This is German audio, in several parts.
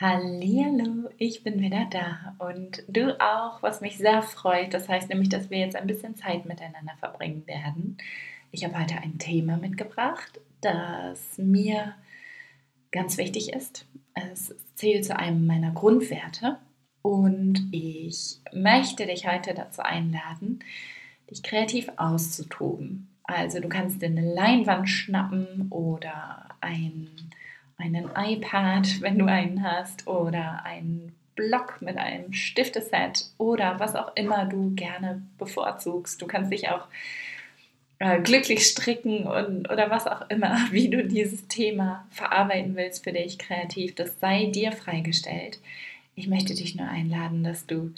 Hallo, ich bin wieder da und du auch, was mich sehr freut. Das heißt nämlich, dass wir jetzt ein bisschen Zeit miteinander verbringen werden. Ich habe heute ein Thema mitgebracht, das mir ganz wichtig ist. Es zählt zu einem meiner Grundwerte und ich möchte dich heute dazu einladen, dich kreativ auszutoben. Also du kannst dir eine Leinwand schnappen oder ein einen iPad, wenn du einen hast, oder einen Block mit einem Stifteset oder was auch immer du gerne bevorzugst. Du kannst dich auch äh, glücklich stricken und, oder was auch immer, wie du dieses Thema verarbeiten willst für dich kreativ. Das sei dir freigestellt. Ich möchte dich nur einladen, dass du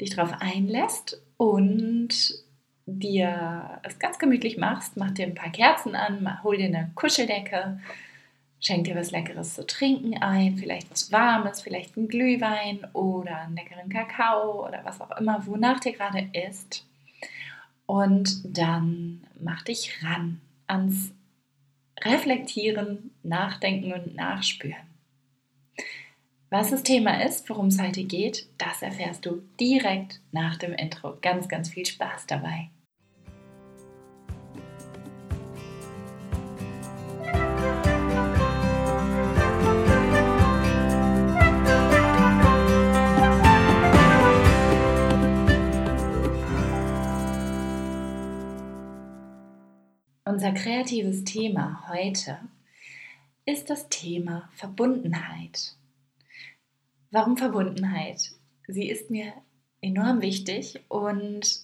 dich darauf einlässt und dir es ganz gemütlich machst. Mach dir ein paar Kerzen an, hol dir eine Kuscheldecke Schenk dir was Leckeres zu trinken ein, vielleicht was Warmes, vielleicht einen Glühwein oder einen leckeren Kakao oder was auch immer, wonach dir gerade ist. Und dann mach dich ran ans Reflektieren, Nachdenken und Nachspüren. Was das Thema ist, worum es heute geht, das erfährst du direkt nach dem Intro. Ganz, ganz viel Spaß dabei. Unser kreatives Thema heute ist das Thema Verbundenheit. Warum Verbundenheit? Sie ist mir enorm wichtig und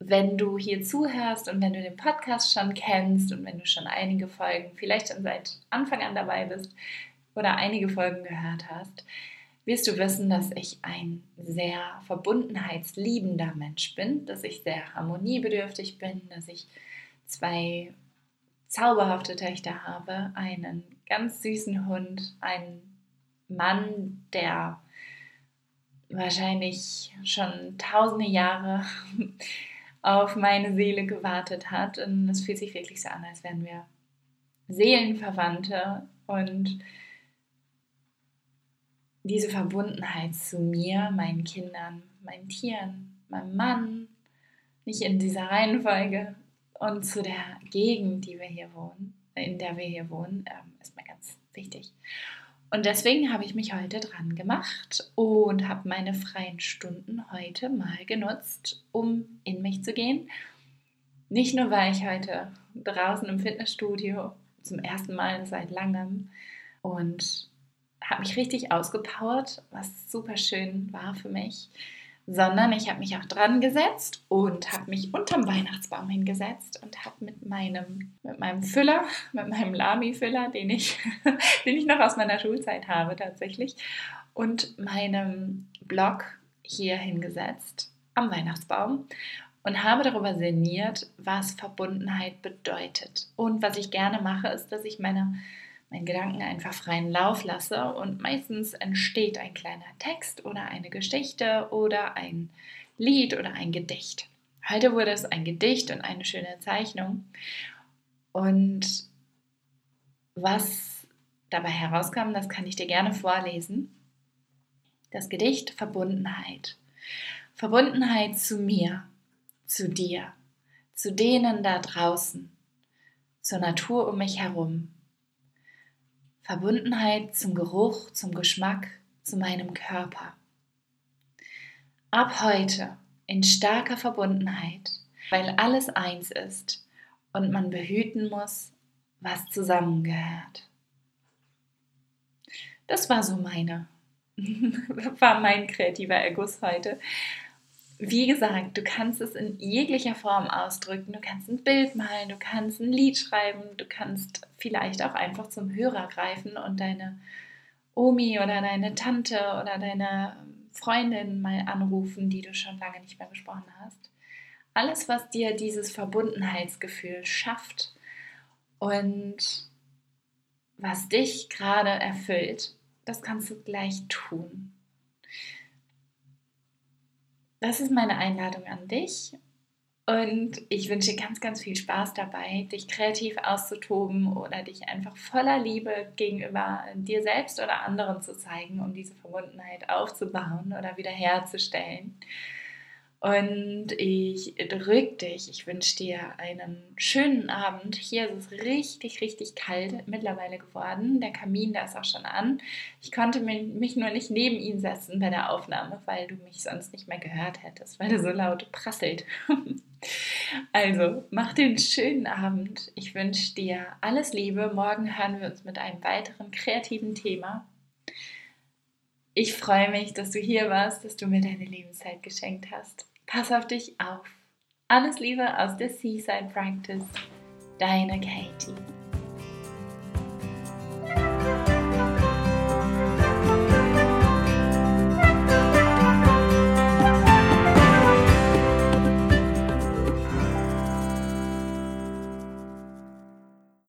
wenn du hier zuhörst und wenn du den Podcast schon kennst und wenn du schon einige Folgen, vielleicht schon seit Anfang an dabei bist oder einige Folgen gehört hast, wirst du wissen, dass ich ein sehr verbundenheitsliebender Mensch bin, dass ich sehr harmoniebedürftig bin, dass ich zwei zauberhafte Töchter habe, einen ganz süßen Hund, einen Mann, der wahrscheinlich schon tausende Jahre auf meine Seele gewartet hat. Und es fühlt sich wirklich so an, als wären wir Seelenverwandte und diese Verbundenheit zu mir, meinen Kindern, meinen Tieren, meinem Mann, nicht in dieser Reihenfolge, und zu der Gegend, die wir hier wohnen, in der wir hier wohnen, ähm, ist mir ganz wichtig. Und deswegen habe ich mich heute dran gemacht und habe meine freien Stunden heute mal genutzt, um in mich zu gehen. Nicht nur, weil ich heute draußen im Fitnessstudio zum ersten Mal seit langem und habe mich richtig ausgepowert, was super schön war für mich sondern ich habe mich auch dran gesetzt und habe mich unterm Weihnachtsbaum hingesetzt und habe mit meinem, mit meinem Füller, mit meinem Lami-Füller, den ich, den ich noch aus meiner Schulzeit habe tatsächlich, und meinem Blog hier hingesetzt am Weihnachtsbaum und habe darüber sinniert, was Verbundenheit bedeutet. Und was ich gerne mache, ist, dass ich meine meinen Gedanken einfach freien Lauf lasse und meistens entsteht ein kleiner Text oder eine Geschichte oder ein Lied oder ein Gedicht. Heute wurde es ein Gedicht und eine schöne Zeichnung. Und was dabei herauskam, das kann ich dir gerne vorlesen. Das Gedicht Verbundenheit. Verbundenheit zu mir, zu dir, zu denen da draußen, zur Natur um mich herum, Verbundenheit zum Geruch, zum Geschmack, zu meinem Körper. Ab heute in starker Verbundenheit, weil alles eins ist und man behüten muss, was zusammengehört. Das war so meine, war mein kreativer Erguss heute wie gesagt, du kannst es in jeglicher Form ausdrücken. Du kannst ein Bild malen, du kannst ein Lied schreiben, du kannst vielleicht auch einfach zum Hörer greifen und deine Omi oder deine Tante oder deine Freundin mal anrufen, die du schon lange nicht mehr gesprochen hast. Alles, was dir dieses Verbundenheitsgefühl schafft und was dich gerade erfüllt, das kannst du gleich tun das ist meine Einladung an dich. Und ich wünsche ganz, ganz viel Spaß dabei, dich kreativ auszutoben oder dich einfach voller Liebe gegenüber dir selbst oder anderen zu zeigen, um diese Verbundenheit aufzubauen oder wiederherzustellen. Und ich drücke dich. Ich wünsche dir einen schönen Abend. Hier ist es richtig, richtig kalt mittlerweile geworden. Der Kamin, der ist auch schon an. Ich konnte mich nur nicht neben ihn setzen bei der Aufnahme, weil du mich sonst nicht mehr gehört hättest, weil der so laut prasselt. also, mach den schönen Abend. Ich wünsche dir alles Liebe. Morgen hören wir uns mit einem weiteren kreativen Thema. Ich freue mich, dass du hier warst, dass du mir deine Lebenszeit geschenkt hast. Pass auf dich auf. Alles Liebe aus der Seaside Practice. Deine Katie.